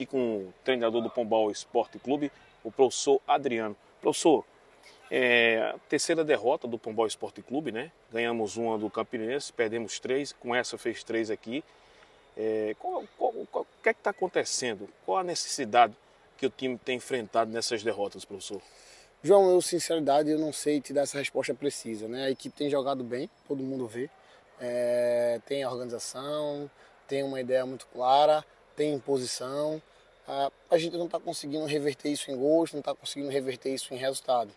E com o treinador do Pombal Esporte Clube, o professor Adriano. Professor, é, a terceira derrota do Pombal Esporte Clube, né? Ganhamos uma do Campinense, perdemos três, com essa fez três aqui. É, qual, qual, qual, o que é está acontecendo? Qual a necessidade que o time tem enfrentado nessas derrotas, professor? João, eu sinceridade eu não sei te dar essa resposta precisa, né? A equipe tem jogado bem, todo mundo vê, é, tem a organização, tem uma ideia muito clara, tem imposição. Ah, a gente não está conseguindo reverter isso em gols, não está conseguindo reverter isso em resultado.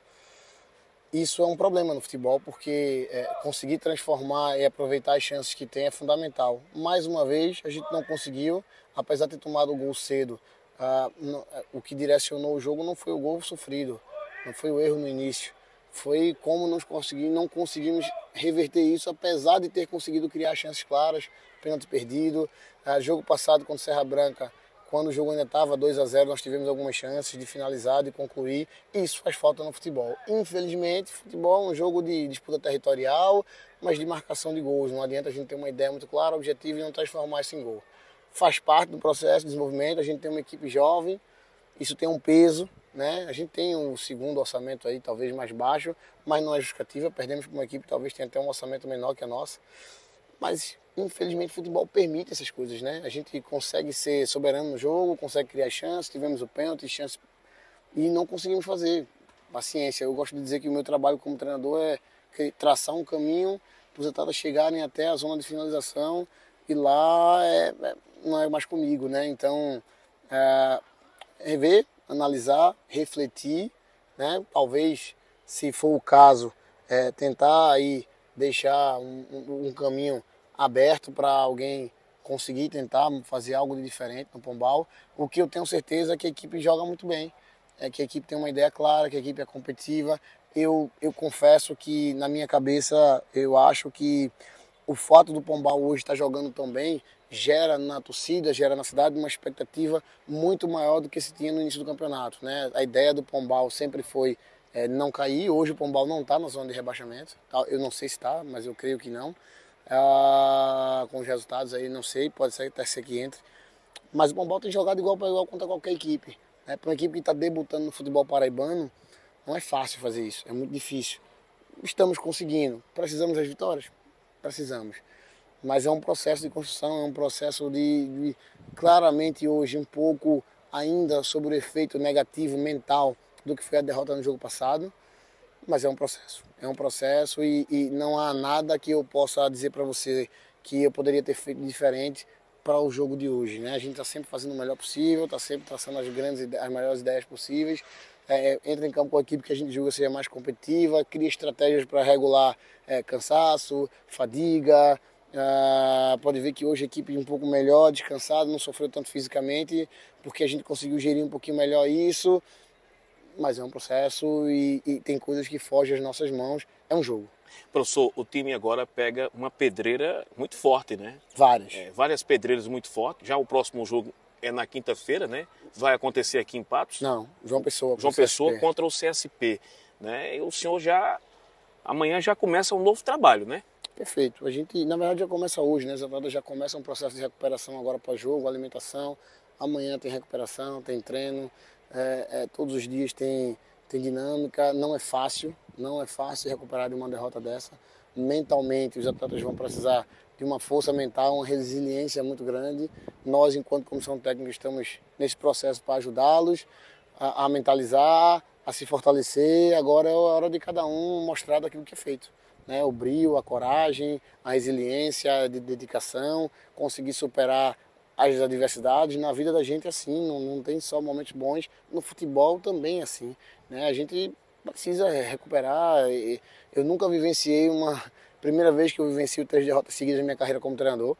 Isso é um problema no futebol porque é, conseguir transformar e aproveitar as chances que tem é fundamental. Mais uma vez, a gente não conseguiu, apesar de ter tomado o gol cedo. Ah, não, é, o que direcionou o jogo não foi o gol sofrido, não foi o erro no início. Foi como nós conseguimos, não conseguimos reverter isso, apesar de ter conseguido criar chances claras, pênalti perdido. Ah, jogo passado contra Serra Branca, quando o jogo ainda estava 2 a 0 nós tivemos algumas chances de finalizar, de concluir. Isso faz falta no futebol. Infelizmente, futebol é um jogo de disputa territorial, mas de marcação de gols. Não adianta a gente ter uma ideia muito clara, objetivo e não transformar isso em gol. Faz parte do processo de desenvolvimento, a gente tem uma equipe jovem, isso tem um peso, né? A gente tem um segundo orçamento aí, talvez mais baixo, mas não é justificativa. Perdemos para uma equipe talvez tenha até um orçamento menor que a nossa. Mas, infelizmente, o futebol permite essas coisas, né? A gente consegue ser soberano no jogo, consegue criar chances, tivemos o pênalti, chance e não conseguimos fazer. Paciência. Eu gosto de dizer que o meu trabalho como treinador é traçar um caminho para os atletas chegarem até a zona de finalização e lá é, é, não é mais comigo, né? Então, é, rever analisar, refletir, né? Talvez, se for o caso, é, tentar aí deixar um, um, caminho aberto para alguém conseguir tentar fazer algo de diferente no Pombal. O que eu tenho certeza é que a equipe joga muito bem, é que a equipe tem uma ideia clara, que a equipe é competitiva. Eu, eu confesso que na minha cabeça eu acho que o fato do Pombal hoje estar jogando tão bem gera na torcida, gera na cidade uma expectativa muito maior do que se tinha no início do campeonato. Né? A ideia do Pombal sempre foi é, não cair. Hoje o Pombal não está na zona de rebaixamento. Tá? Eu não sei se está, mas eu creio que não. Ah, com os resultados aí, não sei, pode ser até ser que entre. Mas o Pombal tem jogado igual para igual contra qualquer equipe. Né? Para uma equipe que está debutando no futebol paraibano, não é fácil fazer isso, é muito difícil. Estamos conseguindo. Precisamos das vitórias? Precisamos mas é um processo de construção, é um processo de, de, claramente hoje um pouco ainda sobre o efeito negativo mental do que foi a derrota no jogo passado, mas é um processo, é um processo e, e não há nada que eu possa dizer para você que eu poderia ter feito diferente para o jogo de hoje, né? A gente está sempre fazendo o melhor possível, está sempre traçando as grandes, as melhores ideias possíveis, é, entra em campo com a equipe que a gente julga seja mais competitiva, cria estratégias para regular é, cansaço, fadiga, ah, pode ver que hoje a equipe é um pouco melhor, descansada, não sofreu tanto fisicamente, porque a gente conseguiu gerir um pouquinho melhor isso. Mas é um processo e, e tem coisas que fogem às nossas mãos. É um jogo. Professor, o time agora pega uma pedreira muito forte, né? Várias. É, várias pedreiras muito fortes. Já o próximo jogo é na quinta-feira, né? Vai acontecer aqui em Patos? Não, João Pessoa. João Pessoa contra o CSP. Né? E o senhor já. Amanhã já começa um novo trabalho, né? Perfeito. A gente, na verdade, já começa hoje, né? Os atletas já começam um processo de recuperação agora para jogo, alimentação. Amanhã tem recuperação, tem treino. É, é, todos os dias tem, tem dinâmica. Não é fácil, não é fácil recuperar de uma derrota dessa. Mentalmente, os atletas vão precisar de uma força mental, uma resiliência muito grande. Nós, enquanto comissão técnica, estamos nesse processo para ajudá-los a, a mentalizar, a se fortalecer. Agora é a hora de cada um mostrar daquilo que é feito né? o brio, a coragem, a resiliência, a dedicação, conseguir superar as adversidades. Na vida da gente é assim, não, não tem só momentos bons, no futebol também é assim. Né? A gente precisa recuperar. Eu nunca vivenciei uma. Primeira vez que eu vivencio três derrotas seguidas na minha carreira como treinador.